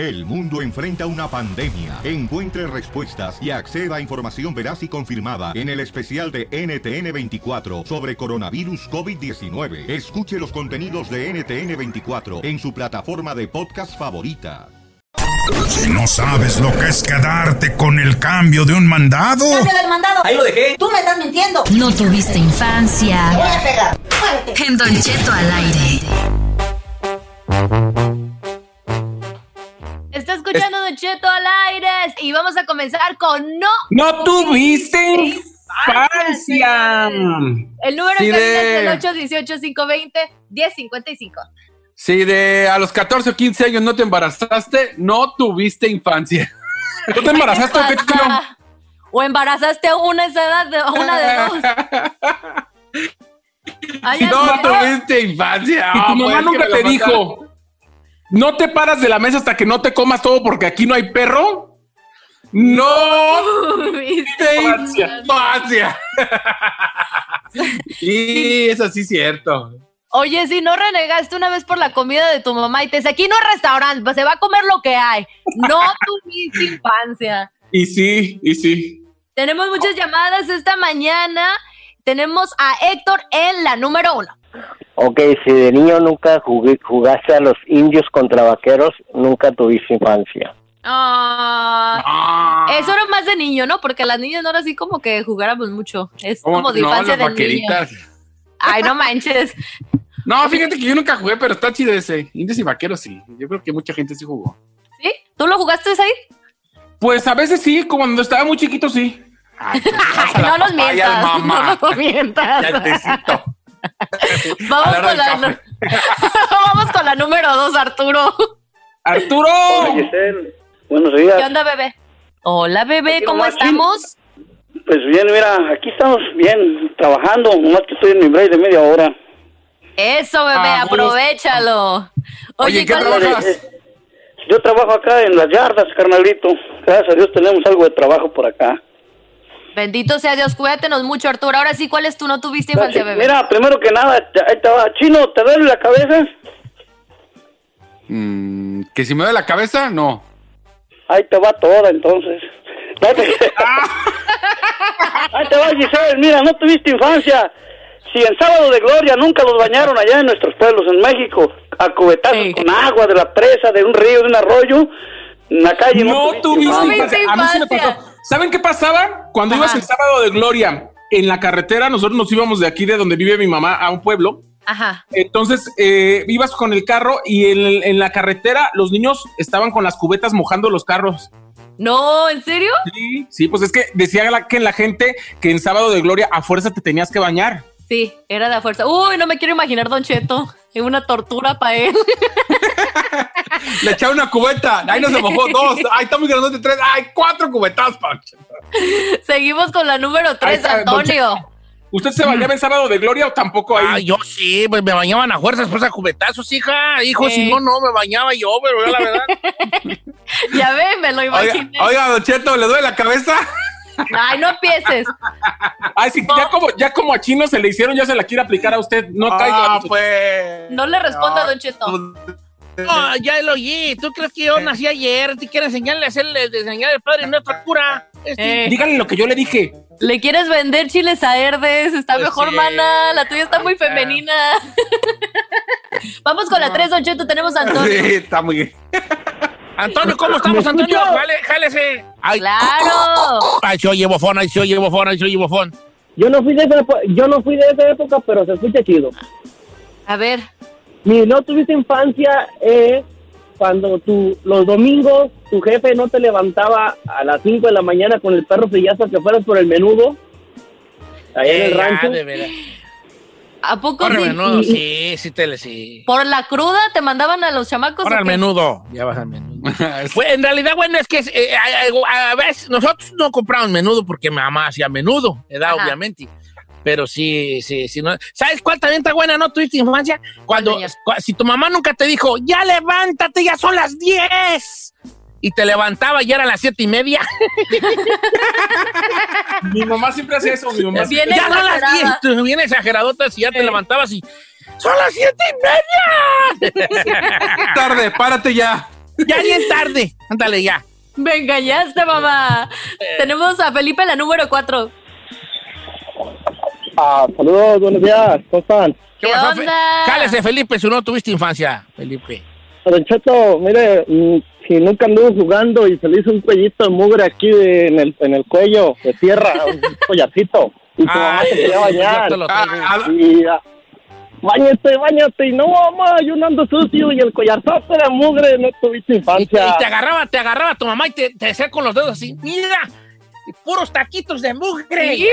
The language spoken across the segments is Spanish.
El mundo enfrenta una pandemia. Encuentre respuestas y acceda a información veraz y confirmada en el especial de NTN24 sobre coronavirus COVID-19. Escuche los contenidos de NTN24 en su plataforma de podcast favorita. Si no sabes lo que es quedarte con el cambio de un mandado. ¡Cambio del mandado! Ahí lo dejé. Tú me estás mintiendo. No tuviste infancia. Voy a pegar. En Don Cheto al aire. Escuchando Don Cheto al aire y vamos a comenzar con no. ¡No tuviste infancia! El número Sí, de- es el 818-520-1055. Si de a los 14 o 15 años no te embarazaste, no tuviste infancia. ¿No te embarazaste o qué chido? O embarazaste a una esa edad, de, una de dos. Ay, No tuviste infancia. Y tu Ah, mamá pues, nunca te dijo, no te paras de la mesa hasta que no te comas todo porque aquí no hay perro. No Tuviste tuviste Infancia. infancia. Y es cierto. Oye, si no renegaste una vez por la comida de tu mamá y te dice, aquí no hay restaurante, pues se va a comer lo que hay. No tuviste infancia. Y sí, y sí. Tenemos muchas llamadas esta mañana. Tenemos a Héctor en la número uno. Ok, si de niño nunca jugué- jugaste a los indios contra vaqueros, nunca tuviste infancia. Ah, Ah. Eso era más de niño, ¿no? Porque las niñas no era así como que jugáramos mucho. Es como de no, infancia las de niño. Ay, no manches. No, fíjate que yo nunca jugué, pero está chido ese. Indios y vaqueros sí. Yo creo que mucha gente sí jugó. ¿Sí? ¿Tú lo jugaste ahí? Pues a veces sí, como cuando estaba muy chiquito sí. Ay, Ay, no nos papaya, mientas. mamá. No nos mientas. Ya te cito. Vamos la con la, vamos con la número dos, Arturo. Arturo. Giselle, buenos días. ¿Qué onda, bebé? Hola, bebé, ¿cómo estamos? Pues bien, mira, aquí estamos bien, trabajando, nomás que estoy en mi break de media hora. Eso, bebé, Ah, aprovechalo. Oye, ¿qué ¿cuál- trabajas? Yo trabajo acá en las yardas, carnalito. Gracias a Dios tenemos algo de trabajo por acá. Bendito sea Dios, cuídatenos mucho, Arturo. Ahora sí, ¿cuál es tu no tuviste infancia, bebé? Mira, primero que nada, ahí te va. Chino, ¿te duele la cabeza? Mm, que si me da la cabeza, no. Ahí te va toda, entonces. No te- Ahí te va, Giselle. Mira, no tuviste infancia. Si en Sábado de Gloria nunca los bañaron allá en nuestros pueblos, en México, a cubetazos Sí. con agua de la presa, de un río, de un arroyo, en la calle. No tuviste infancia. infancia. A mí sí me infancia. pasó. ¿Saben qué pasaba? Cuando Ajá. ibas el sábado de gloria en la carretera, nosotros nos íbamos de aquí, de donde vive mi mamá, a un pueblo. Ajá. Entonces eh, ibas con el carro y en, en la carretera los niños estaban con las cubetas mojando los carros. No, ¿en serio? Sí, sí, pues es que decía la- que la gente que en sábado de gloria a fuerza te tenías que bañar. Sí, era de a fuerza. Uy, no me quiero imaginar, Don Cheto. Es una tortura para él. Le echaba una cubeta. Ahí no se mojó dos. Ay, está muy grandote tres. Ay, cuatro cubetas, Pancho. Seguimos con la número Ahí 3, está, Don Antonio. ¿Usted se bañaba en sábado de gloria o tampoco ahí? Ah, yo sí, pues me bañaban a fuerzas, pues a cubetazos, hija. Hijo, Eh. si no, no me bañaba yo, pero yo la verdad. Ya ve, me lo Oiga, imaginé. oiga, Don Cheto, ¿le duele la cabeza? Ay, no empieces. Ay, sí, ya como, ya como a Chino se le hicieron, ya se la quiere aplicar a usted. No caiga. Ah, Cheto. pues. No le responda, Don Cheto. No, ya lo oí. ¿Tú crees que yo nací ayer? ¿Te quieres enseñarle a hacerle, enseñar al padre nuestra cura? Este, Eh, Díganle lo que yo le dije. ¿Le quieres vender chiles a Herdes? Está Pues mejor, sí. mana. La tuya está muy femenina. Vamos con la 3, Don Cheto. Tenemos a Antonio. Sí, está muy bien. Antonio, ¿cómo estamos, ¿Me Antonio? Vale, jálese. Ay, ¡Claro! ay, se oye bofón, ay, se oye bofón, ay, se oye bofón. Yo no fui de esa, yo no fui de esa época, pero se escucha chido. A ver. Mi no tuviste infancia es cuando tú, los domingos tu jefe no te levantaba a las 5 de la mañana con el perro pillazo que fueras por el menudo. Allá en Eh, el ya, rancho. de. ¿A poco Corre, sí? menudo, sí, sí, tele, sí. ¿Por la cruda te mandaban a los chamacos? Al qué? menudo. Ya vas al menudo. Pues, en realidad, bueno, es que eh, a, a veces nosotros no compramos menudo porque mi mamá hacía menudo, ¿verdad? Ajá. Obviamente. Pero sí, sí, sí. No. ¿Sabes cuál también está buena, no? ¿Tuviste infancia? Cuando, si tu mamá nunca te dijo, ya levántate, ya son las 10. Y te levantaba y eran las siete y media. Mi mamá siempre hace eso. Mi mamá Viene ya son las exagerada. 10. Tú bien exageradota si ya te levantabas y. ¡Son las siete y media! Tarde, párate ya. ya bien tarde. Ándale ya. Me engañaste, mamá. Eh. Tenemos a Felipe, la número 4. Ah, saludos, buenos días, ¿cómo están? ¿Qué Fe- onda? Cálese, Felipe, si no tuviste infancia, Felipe. Don Cheto, mire, mm, si nunca anduvo jugando y se le hizo un cuellito de mugre aquí de- en, el, en el cuello, de tierra, un collarcito, y tu mamá te quería bañar. Ah, ah, Y, ah, Báñate, báñate, y no, mamá, yo no ando sucio, y el collarzote de mugre, no tuviste Y te, infancia. y te agarraba, te agarraba tu mamá y te, te hacía con los dedos así, mira, puros taquitos de mugre. Así,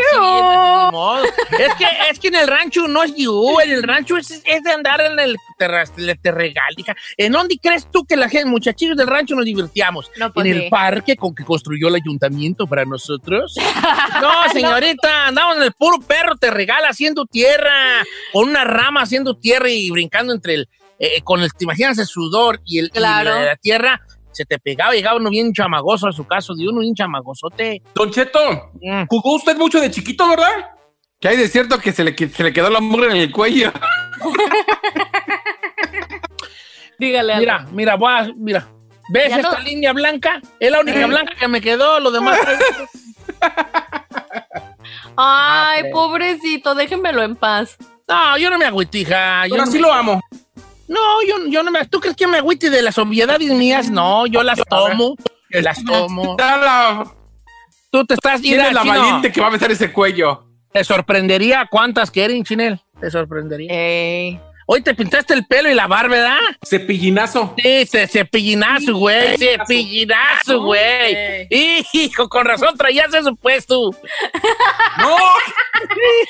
modo. es, que, es que en el rancho no es you, en el rancho es, es de andar en el terra- le- te regal, hija. ¿En dónde crees tú que la gente, muchachillos del rancho nos divertíamos? No, pues en sí. el parque con que construyó el ayuntamiento para nosotros. No, señorita, andamos en el puro perro te regala haciendo tierra, con una rama haciendo tierra y brincando entre el, eh, con el, te imaginas el sudor y, el, y Claro. la, la tierra, se te pegaba, llegaba uno bien chamagoso a su caso, de uno bien chamagosote. Don Cheto, Mm. ¿jugó usted mucho de chiquito, verdad? Que hay de cierto que se le, se le quedó la mugre en el cuello. Dígale algo. Mira, mira, voy a- mira. ¿Ves Ya esta no- línea blanca? Es la única blanca que me quedó, lo demás. Ay, pero- pobrecito, déjenmelo en paz. no, yo no me agüitija. Yo Pero no sí me- lo amo. No, yo, yo no me. ¿Tú crees que me agüite de las obviedades mías? No, yo las tomo. Las tomo. La, Tú te estás ¿Quién es la Chino, valiente que va a besar ese cuello? Te sorprendería cuántas quieren, Chinel. Te sorprendería. Ey. Hoy te pintaste el pelo y la barba, ¿verdad? Cepillinazo. Sí, ce- cepillinazo, güey. Cepillinazo, güey. Hijo, con razón traías eso puesto. ¡No!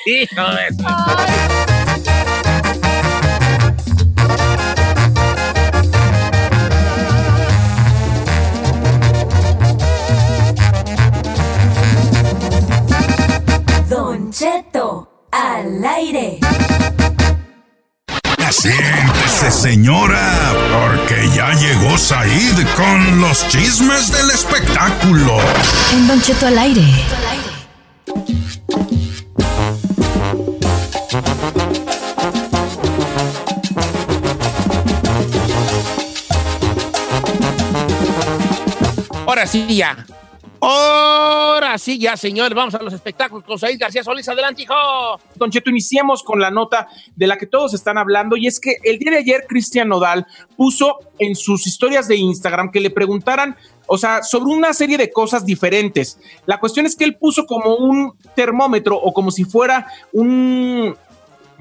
Hijo de Don Cheto, al aire. Siéntese, señora, porque ya llegó Said con los chismes del espectáculo. En Don Cheto al aire. Ahora sí ya. Ahora sí ya, señor. Vamos a los espectáculos con Said García Solís. Adelante, hijo. Don Cheto, iniciemos con la nota de la que todos están hablando y es que el día de ayer Cristian Nodal puso en sus historias de Instagram que le preguntaran, o sea, sobre una serie de cosas diferentes. La cuestión es que él puso como un termómetro o como si fuera un...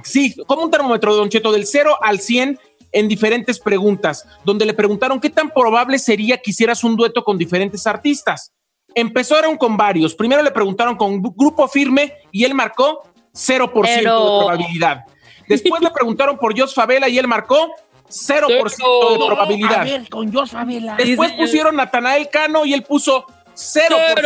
Sí, como un termómetro, Don Cheto, del 0 al 100 en diferentes preguntas, donde le preguntaron qué tan probable sería que hicieras un dueto con diferentes artistas. Empezaron con varios. Primero le preguntaron con Gru- Grupo Firme y él marcó 0% de Pero- probabilidad. Después le preguntaron por Jos Favela y él marcó 0% de probabilidad. A ver, con Jos Favela. Después pusieron Natanael Cano y él puso 0% de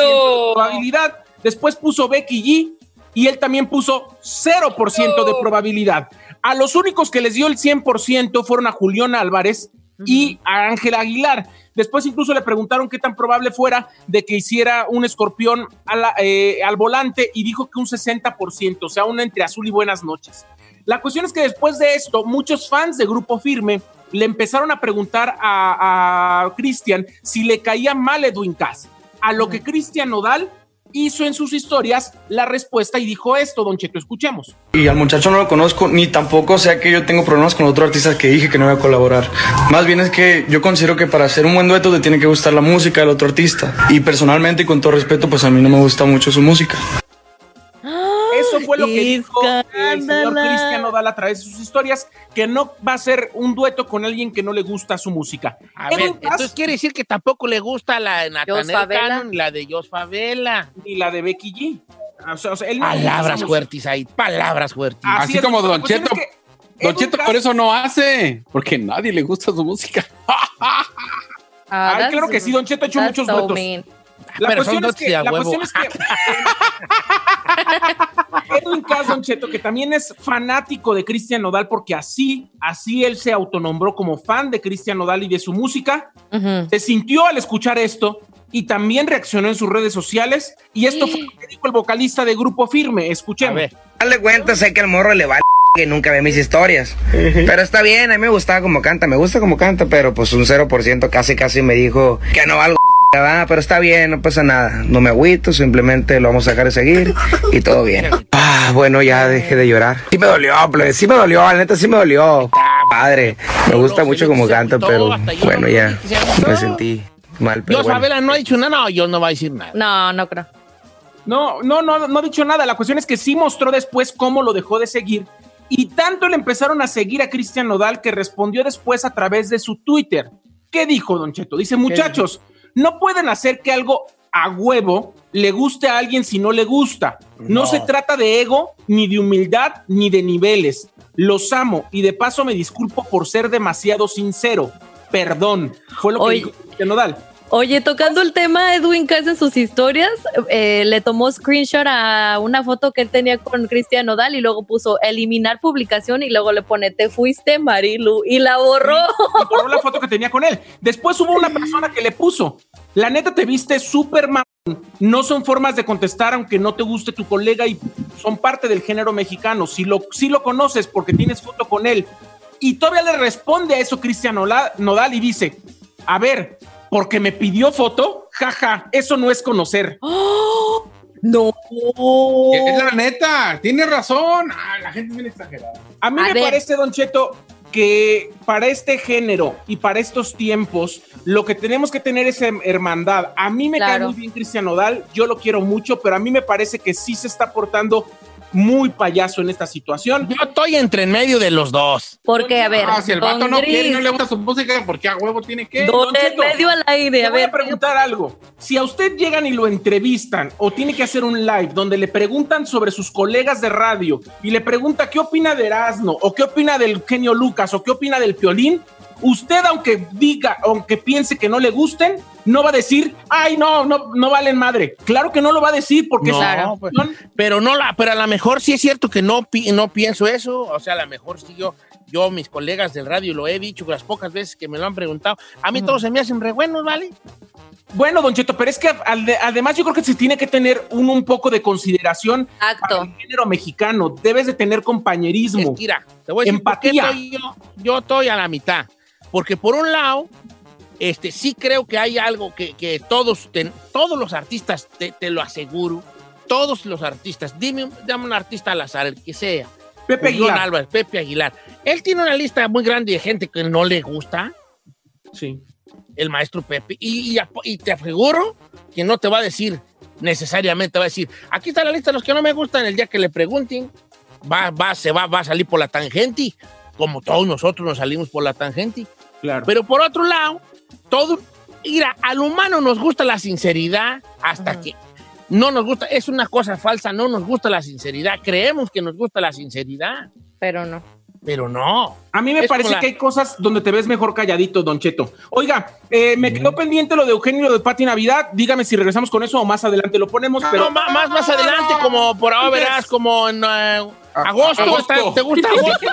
probabilidad. Después puso Becky G y él también puso 0% de probabilidad. A los únicos que les dio el 100% fueron a Julián Álvarez y a Ángel Aguilar. Después incluso le preguntaron qué tan probable fuera de que hiciera un escorpión a la- eh, al volante y dijo que un 60%, o sea, un entre azul y buenas noches. La cuestión es que después de esto, muchos fans de Grupo Firme le empezaron a preguntar a, a Cristian si le caía mal Edwin Cass. A lo que Cristian Nodal hizo en sus historias la respuesta y dijo esto, Don Cheto, escuchemos. Y al muchacho no lo conozco, ni tampoco sea que yo tengo problemas con otro artista que dije que no iba a colaborar. Más bien es que yo considero que para hacer un buen dueto te tiene que gustar la música del otro artista. Y personalmente y con todo respeto, pues a mí no me gusta mucho su música. Fue lo que dijo el señor Cristian Nodal a través de sus historias, que no va a ser un dueto con alguien que no le gusta su música. A ver, entonces quiere decir que tampoco le gusta la de Favela. Cano, ni la de Jos Favela. Ni la de Becky G. O sea, o sea, él no le gusta Palabras fuertes ahí, palabras fuertes. Así, es, como Don Cheto. es que Don Cheto por eso no hace, porque nadie le gusta su música. Ah, Ay, claro que sí, Don Cheto ha hecho muchos so duetos. mean. La Pero son cuestión, es dotes que, la huevo. cuestión es que Edwin Cass, Don Cheto, que también es fanático de Cristian Nodal, porque así, así él se autonombró como fan de Cristian Nodal y de su música, se sintió al escuchar esto y también reaccionó en sus redes sociales. Y esto fue lo que dijo el vocalista de Grupo Firme. Escuchemos. Dale cuenta, sé que al morro le vale que nunca ve mis historias. Pero está bien, a mí me gustaba como canta, me gusta como canta, pero pues un 0% casi casi me dijo que no valgo. Pero está bien, no pasa nada. No me agüito, simplemente lo vamos a dejar de seguir y todo bien. Ah, bueno, ya dejé de llorar. Sí me dolió, plebe, sí me dolió, la neta sí me dolió. Padre, me gusta mucho como canta, pero bueno, ya me sentí mal. Pero bueno. Favela no ha dicho nada, no, yo no va a decir nada. No, no creo. No, no, no, no ha dicho nada. La cuestión es que sí mostró después cómo lo dejó de seguir. Y tanto le empezaron a seguir a Cristian Nodal que respondió después a través de su Twitter. ¿Qué dijo, Don Cheto? Dice, muchachos, no pueden hacer que algo a huevo le guste a alguien si no le gusta. No, No. se trata de ego, ni de humildad, ni de niveles. Los amo y de paso me disculpo por ser demasiado sincero. Perdón. Fue lo que dijo Cristian Nodal. Oye, tocando el tema, Edwin Cass en sus historias, eh, le tomó screenshot a una foto que él tenía con Cristian Nodal y luego puso eliminar publicación y luego le pone te fuiste Marilu y la borró. y borró la foto que tenía con él. Después hubo una persona que le puso, la neta te viste súper. No son formas de contestar aunque no te guste tu colega y son parte del género mexicano. Si lo, si lo conoces porque tienes foto con él. Y todavía le responde a eso Cristian Nodal y dice, a ver, porque me pidió foto, jaja, eso no es conocer. No. Es la neta, tiene razón. Ah, la gente es bien exagerada. A mí A me ver. parece, Don Cheto, que para este género y para estos tiempos, lo que tenemos que tener es hermandad. A mí me cae muy bien Cristian Nodal, yo lo quiero mucho, pero a mí me parece que sí se está portando muy payaso en esta situación. Yo estoy entre en medio de los dos. Porque, a ver, Ah, si el vato no quiere y no le gusta su música, ¿por qué a huevo tiene que? don en medio al aire, Le a voy ver. a preguntar algo. Si a usted llegan y lo entrevistan o tiene que hacer un live donde le preguntan sobre sus colegas de radio y le pregunta qué opina de Erasmo o qué opina del genio Lucas o qué opina del Piolín, usted aunque diga, aunque piense que no le gusten, no va a decir, ay, no, no, no valen madre. Claro que no lo va a decir porque No, es- pues, pero no la, pero a lo mejor sí es cierto que no, pi- no pienso eso. O sea, a lo mejor sí yo, yo, mis colegas del radio lo he dicho las pocas veces que me lo han preguntado. A mí todos se me hacen re buenos, ¿vale? Bueno, Don Cheto, pero es que al- además yo creo que se tiene que tener un, un poco de consideración para Acto. el género mexicano. Debes de tener compañerismo. Es que, mira, te voy a decir Empatía. estoy yo, yo estoy a la mitad. Porque por un lado, este, sí creo que hay algo que, que todos, todos los artistas, te, te lo aseguro, todos los artistas, dime, dame un artista al azar, el que sea. Pepe Aguilar. Álvarez, Pepe Aguilar. Él tiene una lista muy grande de gente que no le gusta, Sí. el maestro Pepe, y, y y te aseguro que no te va a decir necesariamente, va a decir, aquí está la lista de los que no me gustan, el día que le pregunten, va, va, se va, va a salir por la tangente, como todos nosotros nos salimos por la tangente. Claro. Pero por otro lado, todo, mira, al humano nos gusta la sinceridad hasta que no nos gusta, es una cosa falsa, no nos gusta la sinceridad, creemos que nos gusta la sinceridad, Pero no. pero no. A mí me Es parece la- que hay cosas donde te ves mejor calladito, Don Cheto. Oiga, eh, me quedó pendiente lo de Eugenio y lo de Pati Navidad. Dígame si regresamos con eso o más adelante lo ponemos, pero No, más, más adelante, como por ahora verás, como en eh, agosto, agosto. está- ¿te gusta agosto?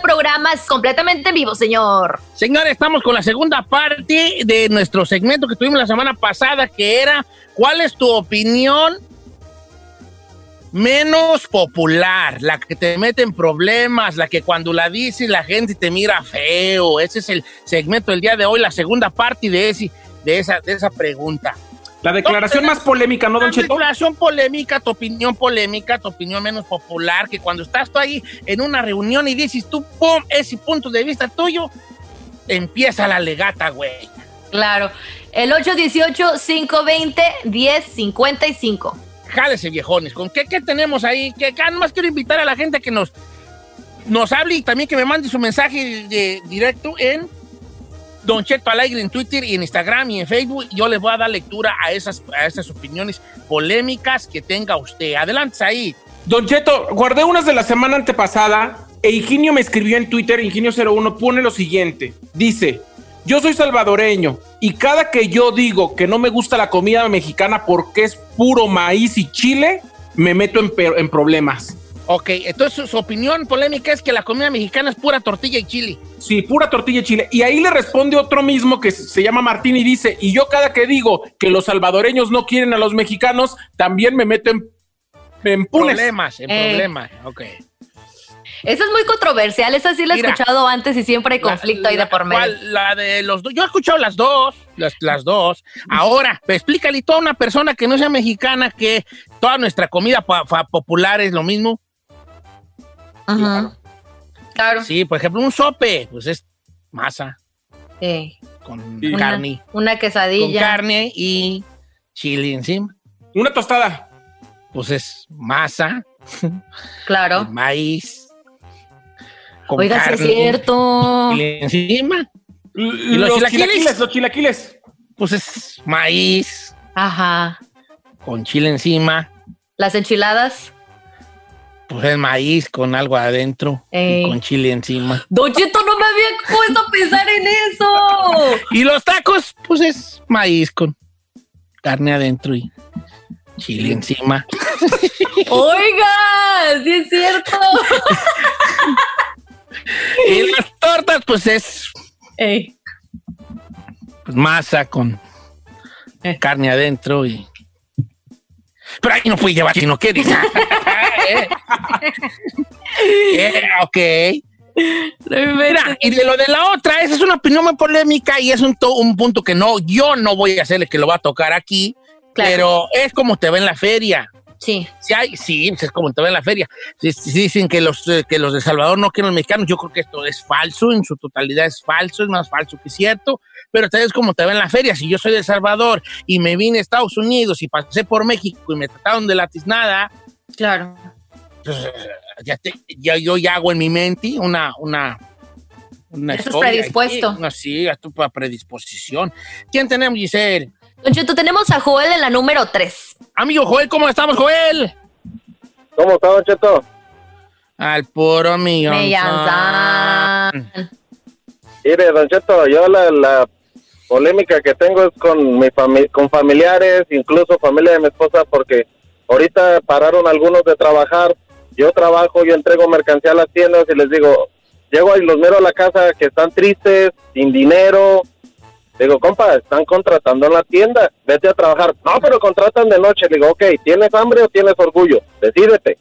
Programas completamente en vivo, señor. Señores, estamos con la segunda parte de nuestro segmento que tuvimos la semana pasada, que era ¿cuál es tu opinión menos popular? La que te mete en problemas, la que cuando la dices la gente te mira feo. Ese es el segmento del día de hoy, la segunda parte de, ese, de, esa, de esa pregunta. La declaración más polémica, ¿no, Don Cheto? declaración polémica, tu opinión polémica, tu opinión menos popular, que cuando estás tú ahí en una reunión y dices tú, pum, ese punto de vista tuyo, empieza la legata, güey. Claro. El 818-520-1055. Jálese, viejones. ¿Con qué, qué tenemos ahí? Que acá nomás quiero invitar a la gente que nos, nos hable y también que me mande su mensaje de, directo en Don Cheto Alegre en Twitter y en Instagram y en Facebook. Yo les voy a dar lectura a esas, a esas opiniones polémicas que tenga usted. Adelante ahí. Don Cheto, guardé unas de la semana antepasada e Higinio me escribió en Twitter, Higinio01, pone lo siguiente. Dice, yo soy salvadoreño y cada que yo digo que no me gusta la comida mexicana porque es puro maíz y chile, me meto en problemas. Ok, entonces su, su opinión polémica es que la comida mexicana es pura tortilla y chile. Sí, pura tortilla y chile. Y ahí le responde otro mismo que se llama Martín y dice, y yo cada que digo que los salvadoreños no quieren a los mexicanos, también me meto en, en punes. Problemas, en Eh. problemas. Ok. Esa es muy controversial, esa sí la he Mira. escuchado antes y siempre hay conflicto ahí de por medio. ¿Cuál? La de los dos. Yo he escuchado las dos. Las, las dos. Ahora, explícale a una persona que no sea mexicana que toda nuestra comida popular es lo mismo. Ajá. Claro. Sí, por ejemplo, un sope, pues es masa Sí. con Sí. carne. Una Con quesadilla. carne y chile encima. Una tostada. Pues es masa, Claro. maíz. con Oiga, sí es carne, cierto. chile encima. ¿Y los los, chilaquiles? chilaquiles? Los chilaquiles. Pues es maíz Ajá. con chile encima. Las enchiladas. Pues es maíz con algo adentro Ey. y con chile encima. Don Cheto, no me había puesto a pensar en eso. Y los tacos, pues es maíz con carne adentro y chile encima. Oiga, sí es cierto. Y las tortas, pues es Ey. pues, masa con Eh. carne adentro y. Pero ahí no fui llevar si no quieres. Eh. Eh, ok. Mira, y de lo de la otra, esa es una opinión muy polémica y es un, to- un punto que no, yo no voy a hacerle que lo va a tocar aquí, Claro. pero es como te ve en la feria. Sí. Sí, hay, sí, pues es como te ve en la feria. Si, si dicen que los, eh, que los de Salvador no quieren los mexicanos, yo creo que esto es falso, en su totalidad es falso, es más falso que cierto, pero tal vez como te ve en la feria. Si yo soy de El Salvador y me vine a Estados Unidos y pasé por México y me trataron de la tiznada, Claro. pues, ya, te- ya yo ya hago en mi mente una... una una Estás historia predispuesto. aquí, una- sí, a predisposición. ¿Quién tenemos, Giselle? Don Cheto, tenemos a Joel en la número 3. Amigo Joel, ¿cómo estamos, Joel? ¿Cómo está, Don Cheto? Al puro millón. Mire, Don Cheto, yo la, la polémica que tengo es con, mi fami- con familiares, incluso familia de mi esposa, porque ahorita pararon algunos de trabajar. Yo trabajo, yo entrego mercancía a las tiendas y les digo, llego y los miro a la casa que están tristes, sin dinero. Digo, compa, están contratando en la tienda, vete a trabajar. No, pero contratan de noche. Digo, ok, ¿tienes hambre o tienes orgullo? Decídete.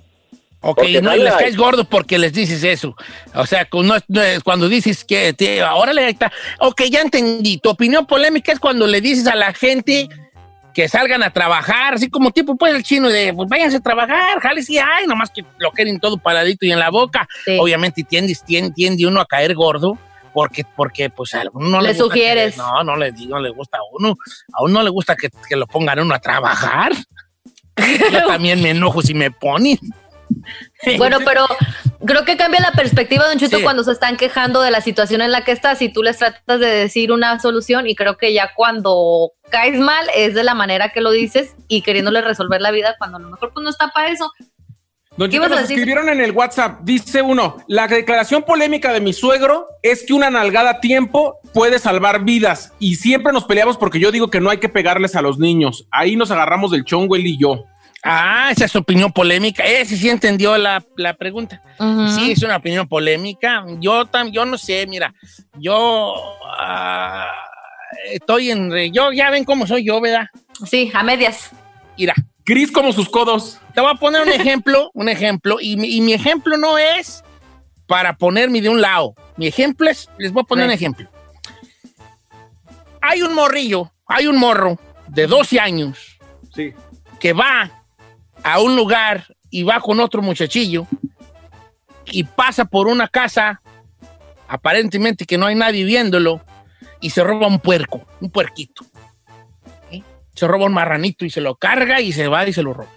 Ok, Porque no, y no les caes gordo porque les dices eso. O sea, no no cuando dices que te, órale, ahí está. Ok, ya entendí. Tu opinión polémica es cuando le dices a la gente que salgan a trabajar, así como tipo, pues el chino de, pues váyanse a trabajar, jale, sí, ay, nomás que lo quieren todo paradito y en la boca. Sí. Obviamente tiendes, tien- tiende uno a caer gordo. Porque, porque, pues, a uno no le, Le gusta que- sugieres. no, no le, no le gusta a uno. A uno no le gusta que, que lo pongan a uno a trabajar. Yo también me enojo si me ponen. Bueno, pero creo que cambia la perspectiva, Don Cheto, Sí. cuando se están quejando de la situación en la que estás y tú les tratas de decir una solución y creo que ya cuando caes mal es de la manera que lo dices y queriéndole resolver la vida cuando a lo mejor pues no está para eso. Don ¿Qué Cheto, ibas a nos escribieron en el WhatsApp, dice uno, la declaración polémica de mi suegro es que una nalgada a tiempo puede salvar vidas y siempre nos peleamos porque yo digo que no hay que pegarles a los niños. Ahí nos agarramos del chongo él y yo. Ah, esa es opinión polémica. Ese sí entendió la, la pregunta. Sí, es una opinión polémica. Yo, tam, yo no sé, mira, yo ah, estoy en... re- Yo, ya ven cómo soy yo, ¿verdad? Sí, a medias. Mira. Gris como sus codos. Te voy a poner un ejemplo, un ejemplo, y mi, y mi ejemplo no es para ponerme de un lado. Mi ejemplo es, les voy a poner un ejemplo. Hay un morrillo, hay un morro de 12 años Sí. que va a un lugar y va con otro muchachillo y pasa por una casa, aparentemente que no hay nadie viéndolo, y se roba un puerco, un puerquito. ¿Sí? Se roba un marranito y se lo carga y se va y se lo roba.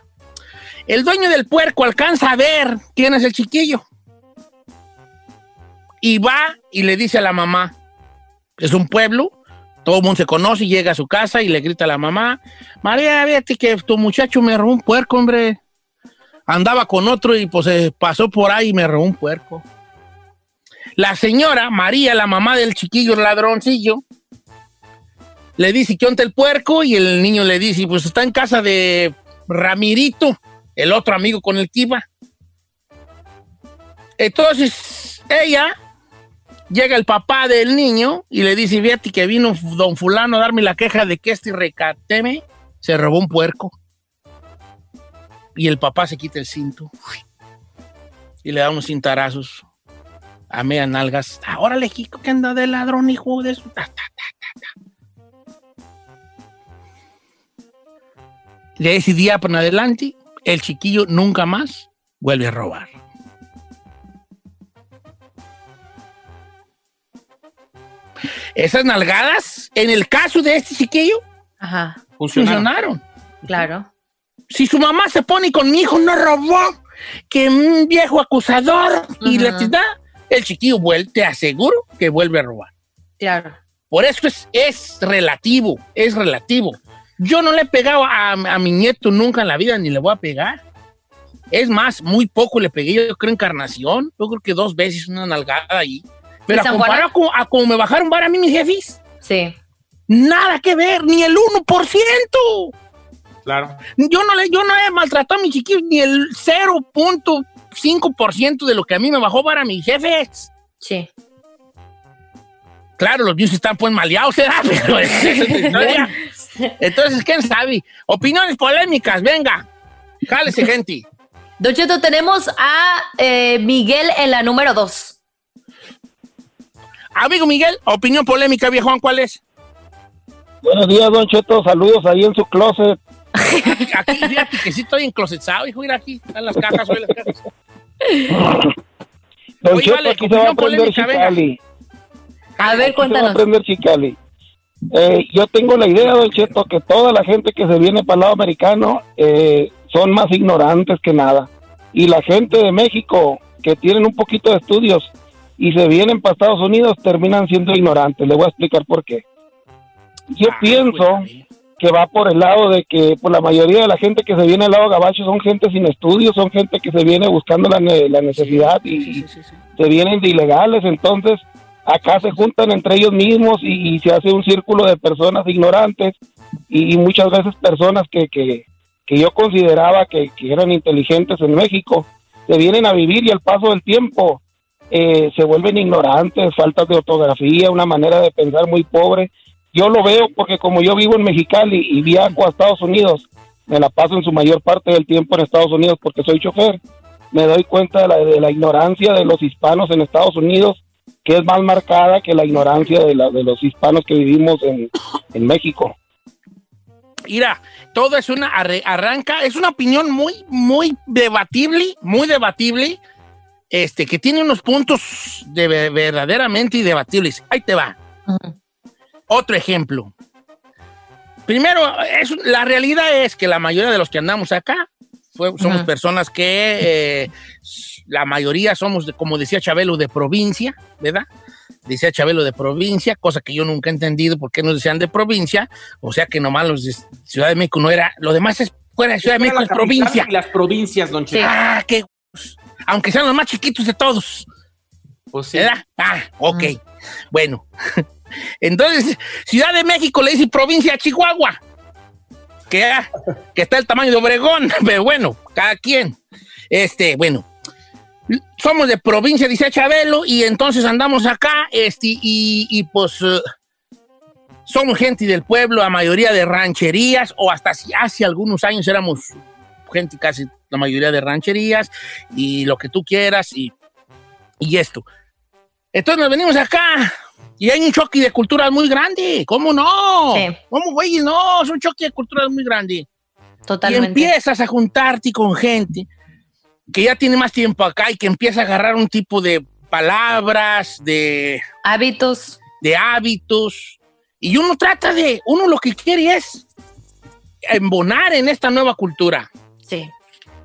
El dueño del puerco alcanza a ver quién es el chiquillo. Y va y le dice a la mamá, es un pueblo, todo el mundo se conoce y llega a su casa y le grita a la mamá, María, fíjate que tu muchacho me robó un puerco, hombre. Andaba con otro y pues pasó por ahí y me robó un puerco. La señora, María, la mamá del chiquillo ladroncillo, le dice que onta el puerco y el niño le dice, pues está en casa de Ramirito, el otro amigo con el que. Entonces, ella llega el papá del niño y le dice, fíjate que vino don fulano a darme la queja de que este recateme se robó un puerco. Y el papá se quita el cinto y le da unos cintarazos a media nalgas. Ahora le Kiko, que anda de ladrón, hijo de su... ta, ta, ta. De ese día para adelante, el chiquillo nunca más vuelve a robar. Esas nalgadas, en el caso de este chiquillo, Ajá. funcionaron. Claro. Si su mamá se pone con mi hijo, no robó, que un viejo acusador y la da, el chiquillo vuelve, te aseguro que vuelve a robar. Claro. Por eso es, es relativo, es relativo. Yo no le he pegado a, a mi nieto nunca en la vida, ni le voy a pegar. Es más, muy poco le pegué, yo creo, encarnación. Yo creo que dos veces una nalgada ahí. Pero ¿Y San a comparado con, a como me bajaron vara a mí mis jefes, Sí. nada que ver, ni el 1%. Claro. Yo no, le, yo no he maltratado a mi chiquillo ni el 0.5% de lo que a mí me bajó para mis jefes. Sí. Claro, los míos están pues maleados, ¿verdad? Pero esa es otra historia. Entonces, ¿quién sabe? Opiniones polémicas, venga. Jálese, gente. Don Cheto, tenemos a eh, Miguel en la número dos. Amigo Miguel, opinión polémica, viejón, ¿cuál es? Buenos días, Don Cheto. Saludos ahí en su closet. Aquí, fíjate que sí estoy enclosetado, hijo, mira aquí, están las cajas, oye, las cajas. Don Oye, Cheto, vale, aquí se va a aprender. Chicali. A ver, Aquí se va a cuéntanos. aprender Chicali. Eh, yo tengo la idea, Don Cheto, que toda la gente que se viene para el lado americano eh, son más ignorantes que nada. Y la gente de México, que tienen un poquito de estudios y se vienen para Estados Unidos, terminan siendo ignorantes. Le voy a explicar por qué. Yo Ah, pienso que va por el lado de que por la mayoría de la gente que se viene al lado gabacho son gente sin estudios, son gente que se viene buscando la, ne- la necesidad y se vienen de ilegales, entonces acá se juntan entre ellos mismos y, y se hace un círculo de personas ignorantes y, y muchas veces personas que, que, que yo consideraba que, que eran inteligentes en México se vienen a vivir y al paso del tiempo eh, se vuelven ignorantes, faltas de ortografía, una manera de pensar muy pobre. Yo lo veo porque como yo vivo en Mexicali y viajo a Estados Unidos, me la paso en su mayor parte del tiempo en Estados Unidos porque soy chofer, me doy cuenta de la, de la ignorancia de los hispanos en Estados Unidos, que es más marcada que la ignorancia de, la, de los hispanos que vivimos en, en México. Mira, todo es una arranca, es una opinión muy, muy debatible, muy debatible, este, que tiene unos puntos de ver- verdaderamente debatibles. Ahí te va. Otro ejemplo. Primero, es, la realidad es que la mayoría de los que andamos acá fue- somos personas que eh, la mayoría somos, de- como decía Chabelo, de provincia, ¿verdad? Decía Chabelo de provincia, cosa que yo nunca he entendido por qué nos decían de provincia, o sea que nomás los de Ciudad de México no era, lo demás es fuera de Ciudad de México, es provincia. Y las provincias, don Cheto. Ah, qué. Aunque sean los más chiquitos de todos. Pues sí. ¿Verdad? Ah, ok. Bueno. Entonces, Ciudad de México le dice provincia a Chihuahua. que, ya- que está el tamaño de Obregón, pero bueno, cada quien. Este, bueno, somos de provincia, dice Chabelo, y entonces andamos acá, este, y, y, pues eh, somos gente del pueblo, la mayoría de rancherías, o hasta si hace algunos años éramos gente casi la mayoría de rancherías, y lo que tú quieras, y, y esto. Entonces nos venimos acá, y hay un choque de culturas muy grande, ¿cómo no? ¿Cómo, güey? No, es un choque de culturas muy grande. Totalmente. Y empiezas a juntarte con gente que ya tiene más tiempo acá y que empieza a agarrar un tipo de palabras, de hábitos. De hábitos. Y uno trata de, uno lo que quiere es embonar en esta nueva cultura.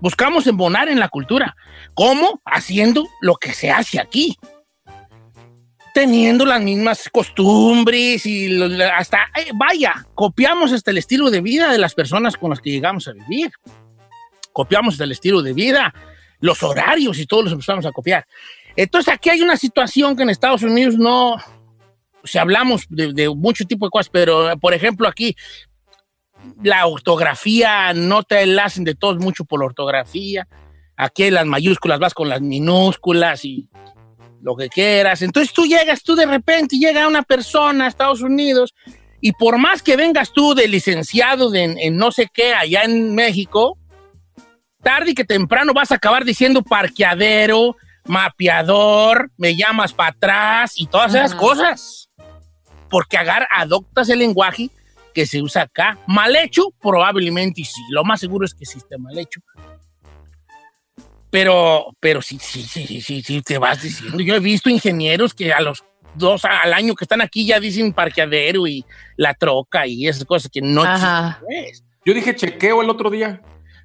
Buscamos embonar en la cultura. ¿Cómo? Haciendo lo que se hace aquí. Teniendo las mismas costumbres y hasta, eh, vaya, copiamos hasta el estilo de vida de las personas con las que llegamos a vivir. Copiamos hasta el estilo de vida, los horarios y todos los empezamos a copiar. Entonces aquí hay una situación que en Estados Unidos no, sea, hablamos de, de mucho tipo de cosas, pero por ejemplo aquí la ortografía no te la hacen de todos mucho por la ortografía. Aquí las mayúsculas vas con las minúsculas y lo que quieras. Entonces tú llegas, tú de repente llega una persona a Estados Unidos y por más que vengas tú de licenciado de, en, en no sé qué allá en México, tarde y que temprano vas a acabar diciendo parqueadero, mapeador, me llamas para atrás y todas esas cosas. Porque agar, adoptas el lenguaje que se usa acá. Mal hecho, probablemente y sí. Lo más seguro es que sí esté mal hecho. Pero, pero sí, sí, sí, sí, sí, sí, te vas diciendo. Yo he visto ingenieros que a los dos al año que están aquí ya dicen parqueadero y la troca y esas cosas que no. Yo dije chequeo el otro día.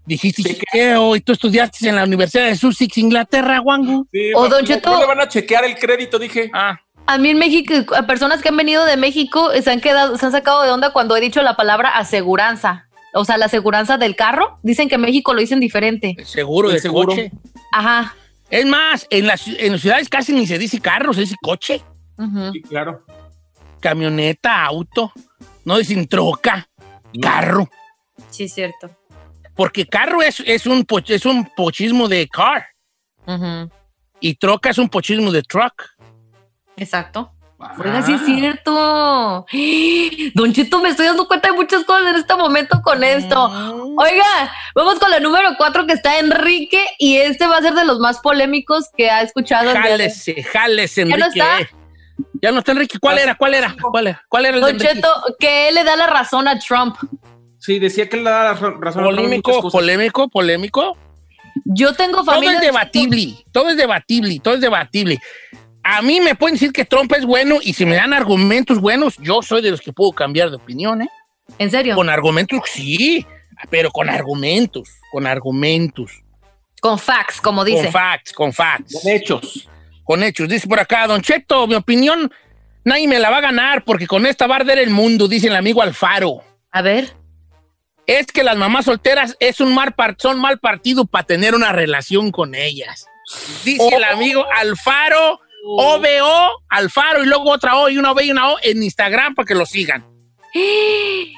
Dijiste chequeo y tú estudiaste en la Universidad de Sussex, Inglaterra, Wango. Sí, O, no- Don Cheto- no le van a chequear el crédito, dije. Ah. A mí en México, a personas que han venido de México se han quedado, se han sacado de onda cuando he dicho la palabra aseguranza. O sea, la aseguranza del carro. Dicen que en México lo dicen diferente. Seguro El de seguro. coche. Ajá. Es más, en las, en las ciudades casi ni se dice carro, se dice coche. Sí, claro. Camioneta, auto. No dicen troca, carro. Sí, cierto. Porque carro es, es, un, es un pochismo de car. Y troca es un pochismo de truck. Exacto. Oiga, sí es cierto. Don Chito, me estoy dando cuenta de muchas cosas en este momento con esto. Oiga, vamos con la número cuatro que está Enrique y este va a ser de los más polémicos que ha escuchado. día de- Jálese, jálese, ¿Ya no Enrique. está? Ya no está Enrique. ¿Cuál era? ¿Cuál era? ¿Cuál era? ¿Cuál era el Don Enrique? Cheto, que él le da la razón a Trump. Sí, decía que él le da la ra- razón a Trump Polémico, polémico, polémico. Yo tengo Todo familia. es debatible, todo es debatible, todo es debatible. A mí me pueden decir que Trump es bueno y si me dan argumentos buenos, yo soy de los que puedo cambiar de opinión, ¿eh? ¿En serio? Con argumentos, sí, pero con argumentos, con argumentos. Con facts, como dice. Con facts, con facts. Con hechos. Con hechos. Dice por acá, Don Cheto, mi opinión, nadie me la va a ganar porque con esta va a arder el mundo, dice el amigo Alfaro. A ver. Es que las mamás solteras es un mal par- son mal partido para tener una relación con ellas. Dice el amigo Alfaro, OBO, Alfaro, y luego otra O y una B y una O en Instagram para que lo sigan.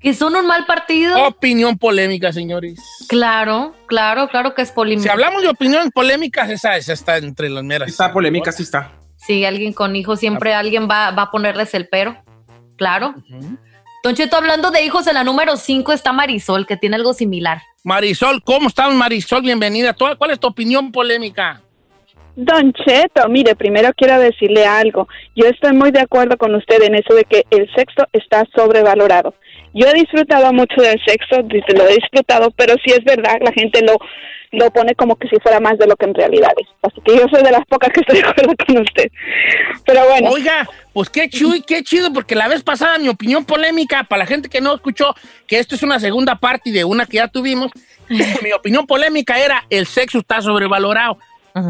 Que son un mal partido. Opinión polémica, señores. Claro, claro, claro que es polémico. Si hablamos de opiniones polémicas, esa, esa está entre las meras. Está polémica, sí está. Sí, alguien con hijos, siempre alguien va, va a ponerles el pero. Claro. Don Cheto, hablando de hijos, en la número 5 está Marisol, que tiene algo similar. Marisol, ¿cómo estás, Marisol? Bienvenida. ¿Tú- ¿Cuál es tu opinión polémica? Don Cheto, mire, primero quiero decirle algo. Yo estoy muy de acuerdo con usted en eso de que el sexo está sobrevalorado. Yo he disfrutado mucho del sexo, lo he disfrutado, pero sí es verdad, la gente lo, lo pone como que si fuera más de lo que en realidad es. Así que yo soy de las pocas que estoy de acuerdo con usted. Pero bueno. Oiga, pues qué chido, qué chido, porque la vez pasada mi opinión polémica, para la gente que no escuchó, que esto es una segunda parte de una que ya tuvimos, mi opinión polémica era el sexo está sobrevalorado.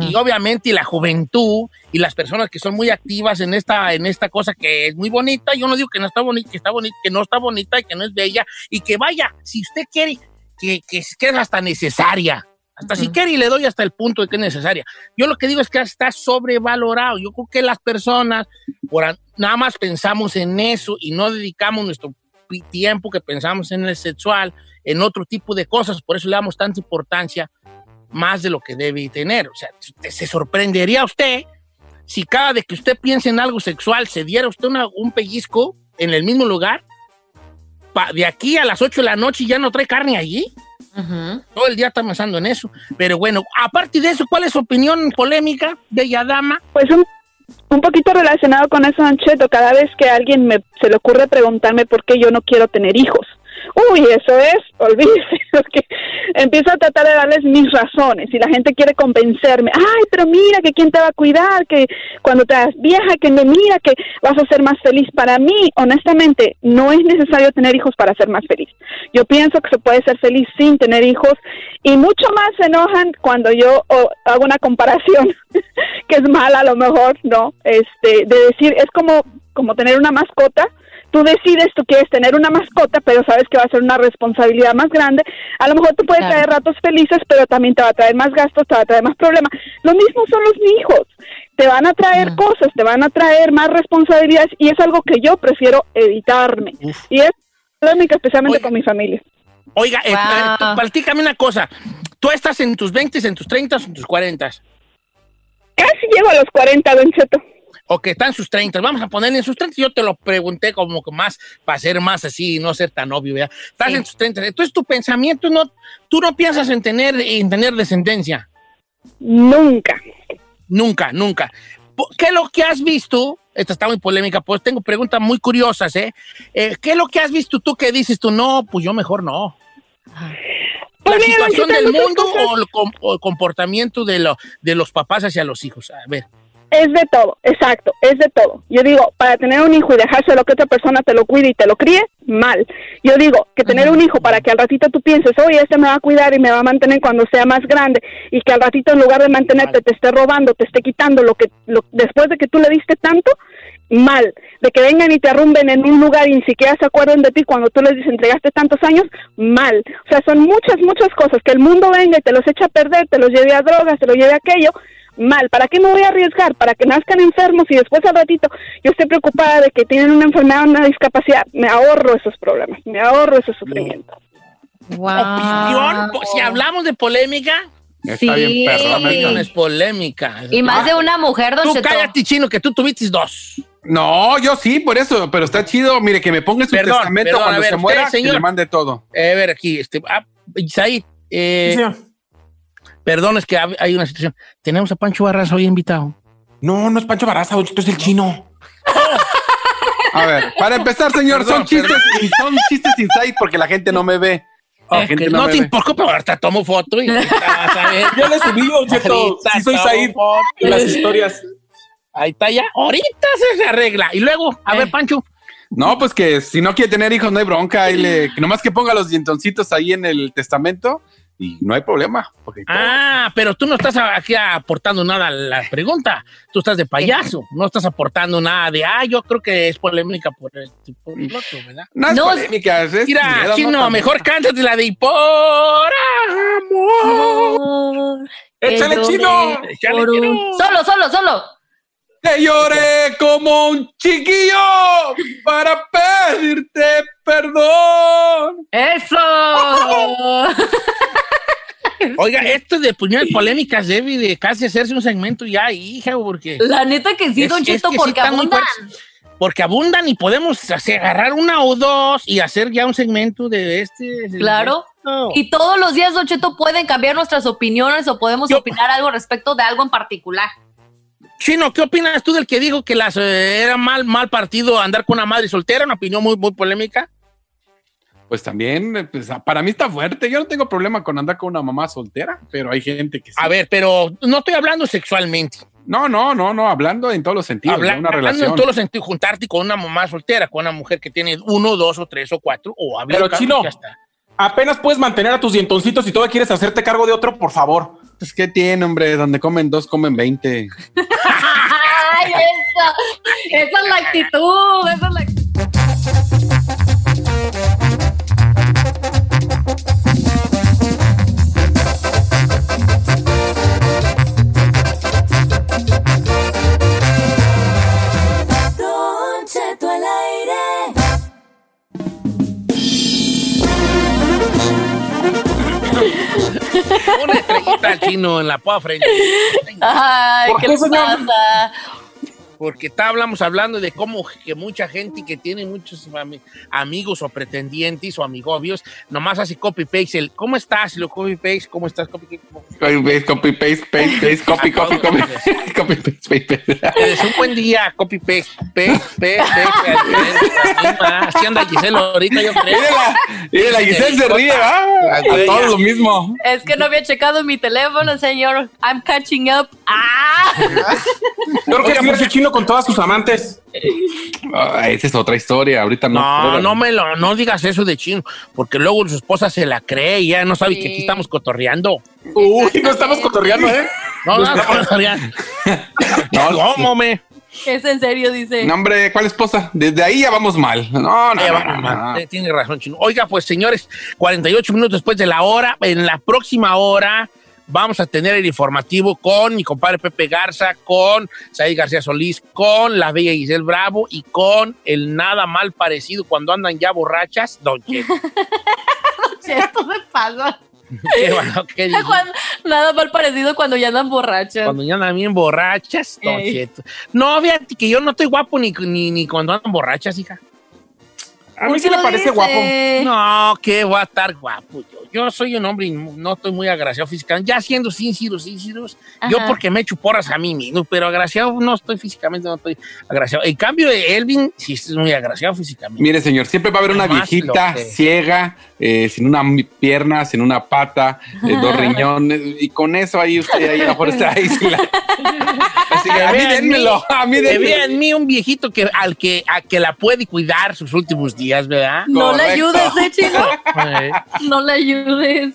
Y obviamente la juventud y las personas que son muy activas en esta, en esta cosa que es muy bonita, yo no digo que no está bonita, que está bonita, que no está bonita y que no es bella, y que vaya, si usted quiere, que, que, que es hasta necesaria. Hasta si quiere y le doy hasta el punto de que es necesaria. Yo lo que digo es que está sobrevalorado. Yo creo que las personas por nada más pensamos en eso y no dedicamos nuestro tiempo que pensamos en el sexual, en otro tipo de cosas, por eso le damos tanta importancia más de lo que debe tener. O sea, se sorprendería usted si cada vez que usted piense en algo sexual se diera usted una- un pellizco en el mismo lugar, pa- de aquí a las 8 de la noche y ya no trae carne allí. Todo el día está pensando en eso. Pero bueno, aparte de eso, ¿cuál es su opinión polémica, bella dama? Pues un, un poquito relacionado con eso, Don Cheto, cada vez que a alguien me, se le ocurre preguntarme por qué yo no quiero tener hijos. Uy, eso es, olvídese, porque empiezo a tratar de darles mis razones y la gente quiere convencerme, ay, pero mira que quién te va a cuidar, que cuando te hagas vieja, que no mira que vas a ser más feliz. Para mí, honestamente, no es necesario tener hijos para ser más feliz. Yo pienso que se puede ser feliz sin tener hijos y mucho más se enojan cuando yo o, hago una comparación que es mala a lo mejor, ¿no? Este, de decir, es como, como tener una mascota. Tú decides, tú quieres tener una mascota, pero sabes que va a ser una responsabilidad más grande. A lo mejor te puede traer ratos felices, pero también te va a traer más gastos, te va a traer más problemas. Lo mismo son los hijos. Te van a traer cosas, te van a traer más responsabilidades y es algo que yo prefiero evitarme. Y es polémica especialmente con mi familia. Oiga, eh, eh, tú, platícame una cosa. ¿Tú estás en tus 20, en tus 30 o en tus 40? Casi llego a los 40, Don Cheto. Ok, está en sus 30. Vamos a ponerle en sus 30. Yo te lo pregunté como que más, para ser más así y no ser tan obvio, ¿verdad? Estás en tus 30. Entonces, tu pensamiento, no, tú no piensas en tener, en tener descendencia. Nunca. Nunca, nunca. ¿Qué es lo que has visto? Esta está muy polémica, pues tengo preguntas muy curiosas, ¿eh? Eh, ¿Qué es lo que has visto tú que dices tú? No, pues yo mejor no. ¿La Pues mira, situación del mundo cosas. o el, com- o el comportamiento de, lo- de los papás hacia los hijos? A ver. Es de todo, exacto, es de todo. Yo digo, para tener un hijo y dejárselo que otra persona te lo cuide y te lo críe, mal. Yo digo, que tener un hijo para que al ratito tú pienses, oye, este me va a cuidar y me va a mantener cuando sea más grande, y que al ratito en lugar de mantenerte te esté robando, te esté quitando lo que lo, después de que tú le diste tanto, mal. De que vengan y te arrumben en un lugar y ni siquiera se acuerden de ti cuando tú les entregaste tantos años, mal. O sea, son muchas, muchas cosas. Que el mundo venga y te los echa a perder, te los lleve a drogas, te los lleve a aquello, mal. ¿Para qué me voy a arriesgar? Para que nazcan enfermos y después al ratito yo estoy preocupada de que tienen una enfermedad, una discapacidad. Me ahorro esos problemas, me ahorro ese sufrimiento. Opinión, po- si hablamos de polémica. Está bien, esta. no es polémica. Y más de una mujer, Don Tú Cheto. cállate, chino, que tú tuviste dos. No, yo sí, por eso, pero está chido. Mire, que me ponga en su Perdón, testamento perdón, cuando ver, se muera, usted, que señor. le mande todo. Eh, a ver, aquí, este, ah, Isaí, eh, Sí, señor. Perdón, es que hay una situación. Tenemos a Pancho Barras hoy invitado. No, no es Pancho Baraza, Don Cheto, es el chino. A ver, para empezar, señor, Perdón, son chistes, perdón. y son chistes inside porque la gente no me ve. No, te importa, pero ahorita tomo foto y. Yo le subí, Cheto. Sí soy Said las historias. Ahí está ya. Ahorita se arregla. Y luego, a ver, Pancho. No, pues que si no quiere tener hijos, no hay bronca. Ahí le, que nomás que ponga los dientoncitos ahí en el testamento y no hay problema. Ah, pero tú no estás aquí aportando nada a la pregunta. Tú estás de payaso. No estás aportando nada de, ah, yo creo que es polémica por el, por el otro, ¿verdad? No es polémica, es Mira, miedo, chino, no, mejor cántate la de por amor. ¡Échale, chino! Échale, chino. Solo, solo, solo. Que lloré como un chiquillo para pedirte perdón. ¡Eso! Oiga, esto de puñal polémicas debe de casi hacerse un segmento ya, hija, porque... La neta que sí, Es- Don Cheto, sí porque abundan. Porque abundan y podemos hacer- agarrar una o dos y hacer ya un segmento de este. Claro. Y todos los días, Don Cheto, pueden cambiar nuestras opiniones o podemos opinar algo respecto de algo en particular. Chino, ¿qué opinas tú del que dijo que las, eh, era mal, mal partido andar con una madre soltera? Una opinión muy, muy polémica. Pues también, pues, para mí está fuerte. Yo no tengo problema con andar con una mamá soltera, pero hay gente que sí. A ver, pero no estoy hablando sexualmente. No, no, no, no, hablando en todos los sentidos, Habla- de una hablando relación. en todos los sentidos, juntarte con una mamá soltera, con una mujer que tiene uno, dos o tres o cuatro, o hablar Pero, chino, apenas puedes mantener a tus dientoncitos y todavía quieres hacerte cargo de otro, por favor. Pues, ¿qué tiene, hombre? Donde comen dos, comen veinte. ¡Ay, esa! Esa es la actitud, esa es la actitud. Una estrellita al chino en la poa frente. Ay, ¿Por ¿qué, qué, le señor? pasa? Porque estábamos hablando de cómo que mucha gente que tiene muchos ami- amigos o pretendientes o amigobios, nomás hace copy-paste. el ¿Cómo estás? Lo copy-paste. ¿Cómo estás? Copy, Copy, paste, copy, paste, paste, paste, copy, copy, copy, copy, paste, paste, paste. Es un buen día, copy-paste. Paste, paste, paste. Así anda Giselle ahorita, yo creo. Y de la Giselle se ríe, ¿ah? A todos lo mismo. Es que no había checado mi teléfono, señor. I'm catching up. ¡Ah! Creo que con todas sus amantes. Ah, esa es otra historia. Ahorita no. No, no me lo, no digas eso de chino, porque luego su esposa se la cree y ya no sabe que aquí estamos cotorreando. Uy, no estamos cotorreando, ¿eh? No, no, estamos cotorreando. ¿Cómo me? Es en serio, dice. No, hombre, ¿cuál esposa? Desde ahí ya vamos mal. No, no, Eh, no, vamos, no, no. Tiene razón, Chino. Oiga, pues señores, 48 minutos después de la hora, en la próxima hora vamos a tener el informativo con mi compadre Pepe Garza, con Said García Solís, con la bella Giselle Bravo y con el nada mal parecido cuando andan ya borrachas, Don Cheto. Esto me pasa. Qué bueno, ¿qué dijo? Cuando- Nada mal parecido cuando ya andan borrachas. Cuando ya andan bien borrachas, Don Ey. Cheto. No, fíjate que yo no estoy guapo ni, ni, ni cuando andan borrachas, hija. A mí sí me parece guapo. No, que va a estar guapo. Yo, yo soy un hombre y no estoy muy agraciado físicamente. Ya siendo sinceros, sinceros, yo Ajá. porque me echo porras a mí mismo, pero agraciado no estoy físicamente, no estoy agraciado. En cambio, Elvin sí es muy agraciado físicamente. Mire, señor, siempre va a haber una viejita que- ciega, eh, sin una pierna, sin una pata, eh, dos riñones, y con eso ahí usted ahí a lo mejor está ahí. sin la- Así que a mí dénmelo, a mí vea en mí un viejito que, al que, a que la puede cuidar sus últimos días, ¿verdad? No le Correcto. ayudes, eh, chino. No le ayudes.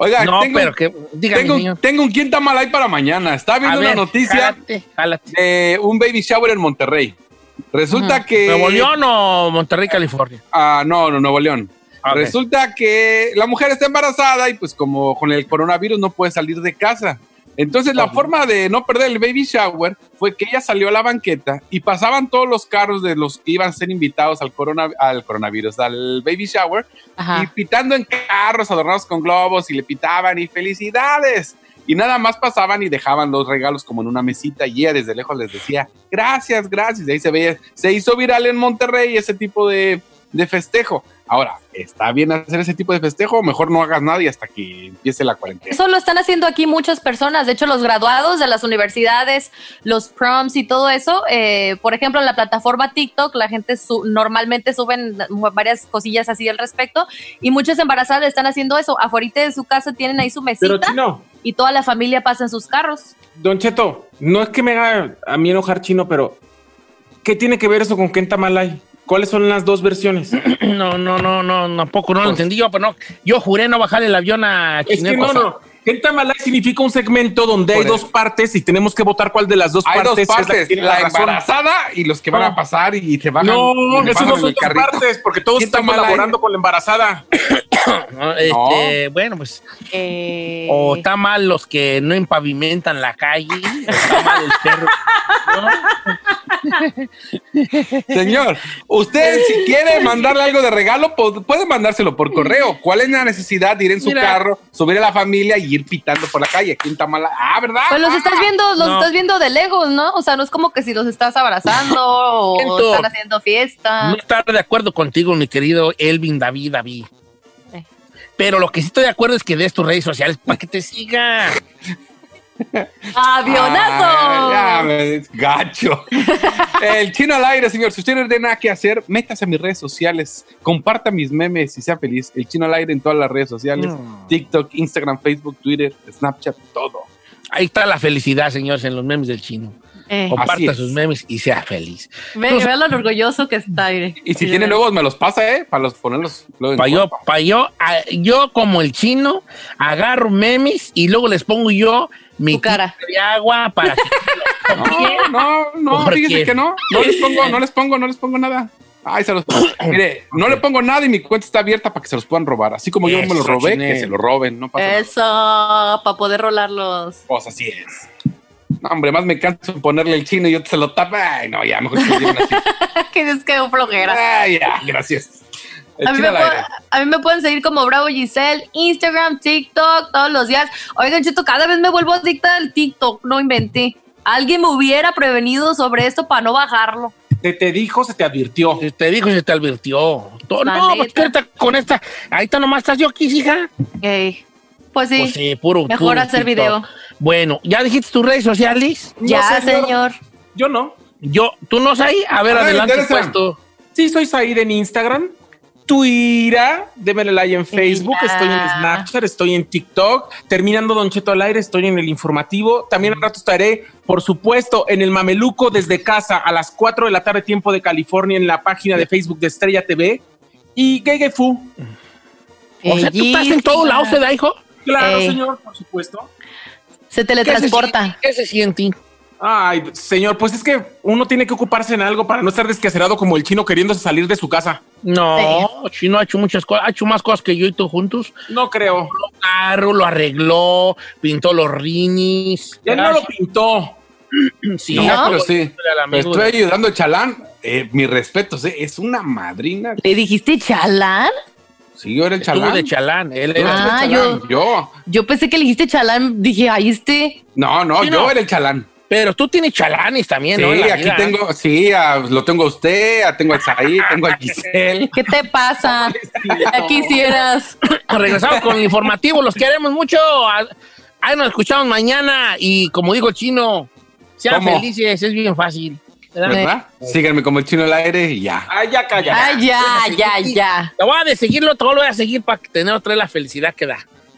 Oiga, no, tengo, pero que, dígame, tengo, un quién mal ahí para mañana. Estaba viendo una noticia jálate, jálate. de un baby shower en Monterrey. Resulta que... ¿Nuevo León o Monterrey, California? Ah, no, no, Nuevo León. Resulta que la mujer está embarazada y pues como con el coronavirus no puede salir de casa. Entonces la forma de no perder el baby shower fue que ella salió a la banqueta y pasaban todos los carros de los que iban a ser invitados al, corona, al coronavirus, al baby shower, y pitando en carros adornados con globos y le pitaban y felicidades. Y nada más pasaban y dejaban los regalos como en una mesita y ella desde lejos les decía, gracias, gracias. Y ahí se veía, se hizo viral en Monterrey ese tipo de, de festejo. Ahora, ¿está bien hacer ese tipo de festejo o mejor no hagas nada y hasta que empiece la cuarentena? Eso lo están haciendo aquí muchas personas. De hecho, los graduados de las universidades, los proms y todo eso, eh, por ejemplo, en la plataforma TikTok, la gente su- normalmente suben varias cosillas así al respecto y muchas embarazadas están haciendo eso. Afuera de su casa tienen ahí su Pero mesita chino, y toda la familia pasa en sus carros. Don Cheto, no es que me haga a mí enojar chino, pero ¿qué tiene que ver eso con Kenta Malay? ¿Cuáles son las dos versiones? No, no, no, no, tampoco no lo entendí yo, pero no. Yo juré no bajar el avión a Es que Chineco. no, no. Kenta Malay significa un segmento donde hay dos partes y tenemos que votar cuál de las dos Hay partes dos es la embarazada y los que van No. a pasar y se bajan. No, y le eso no son dos carrito. partes, porque todos ¿Quién están colaborando con la embarazada. No, este, Bueno, pues. Eh, O está mal los que no empavimentan la calle, o está mal el perro. Señor, usted si quiere mandarle algo de regalo, puede mandárselo por correo. ¿Cuál es la necesidad de ir en su Mira. carro, subir a la familia y ir pitando por la calle? ¿Quién está mala? Ah, ¿verdad? Pues los estás viendo, los No. estás viendo de lejos, ¿no? O sea, no es como que si los estás abrazando o Siento- están haciendo fiesta. No estar de acuerdo contigo, mi querido Elvin David David. Eh. Pero lo que sí estoy de acuerdo es que des tus redes sociales para que te siga. ¡Avionazo! Ah, ya, me- gacho. El chino al aire, señor. Si usted no tiene nada que hacer, métase a mis redes sociales. Comparta mis memes y sea feliz. El chino al aire en todas las redes sociales: TikTok, Instagram, Facebook, Twitter, Snapchat, todo. Ahí está la felicidad, señores, en los memes del chino. Eh. Comparta sus memes y sea feliz. Ve, ve lo orgulloso que está. mire. Y si Sí, tiene nuevos, me los pasa, ¿eh? Para los, ponerlos. en Pa' yo, pa' yo, a- yo como el chino, agarro memes y luego les pongo yo mi cara. de agua para que No, no, no, ¿Por fíjese qué? que no. No les pongo, no les pongo, no les pongo nada. Ay, se los Mire, no le pongo nada y mi cuenta está abierta para que se los puedan robar. Así como yo me los robé, chinel. que se los roben, no pasa nada. Eso, para poder rolarlos. Pues así es. No, hombre, más me canso en ponerle el chino y yo te se lo tapa. Ay, no, ya, mejor que se lo así. que es que un flojera. Ay, ya, gracias. A mí, me pueden, a mí me pueden seguir como Bravo Giselle, Instagram, TikTok, todos los días. Oigan, Cheto, cada vez me vuelvo adicta al TikTok, no inventé. Alguien me hubiera prevenido sobre esto para no bajarlo. Se te dijo, se te advirtió. Se te dijo, se te advirtió. No, pues con esta. Ahorita nomás estás yo aquí, hija. Ey. Pues sí. Pues sí, puro. Mejor puro hacer TikTok. video. Bueno, ¿ya dijiste tus redes sociales? Ya, señor. Yo no. Yo, ¿tú no ahí? A ver, A ver, adelante, interesa. puesto. Sí, soy Said en Instagram. Twitter, démele like en Facebook, Mira. estoy en Snapchat, estoy en TikTok, terminando Don Cheto al aire, estoy en el informativo, también al rato estaré, por supuesto, en el Mameluco desde casa a las 4 de la tarde tiempo de California en la página de Facebook de Estrella TV y Gay Gay Fu. O sea, ¿tú estás en todos lados, ¿verdad, hijo? Claro, Ey. señor, por supuesto. Se teletransporta. ¿Qué se siente? Ay, señor, pues es que uno tiene que ocuparse en algo para no estar desquacerado como el chino queriéndose salir de su casa. No, Chino ha hecho muchas cosas, ha hecho más cosas que yo y tú juntos. No creo. Lo carro, lo arregló, pintó los rinis. Ya no lo pintó. Sí, No, pero sí. amigo Estoy ayudando a Chalán. Eh, mi respeto, es una madrina. ¿Le dijiste chalán? Sí, yo era el Estuvo Chalán. de chalán. Él Yo era Ah, el yo- Chalán. Yo. Yo pensé que le dijiste chalán. Dije, ahí este. No, no, Sí, yo no. era el Chalán. Pero tú tienes chalanes también, Sí, ¿no? La aquí vida. tengo, sí, a- lo tengo a usted, a- tengo a Saí, tengo a Giselle. ¿Qué te pasa? Ya quisieras. Regresamos con el informativo, los queremos mucho. A- Ahí nos escuchamos mañana y como dijo el chino, sean ¿Cómo? felices, es bien fácil. ¿verdad? Síganme como el chino al aire y ya. Ay, ya calla. Ay, ya, ya, ya. Te voy a seguirlo, todo lo voy a seguir para tener otra vez la felicidad que da.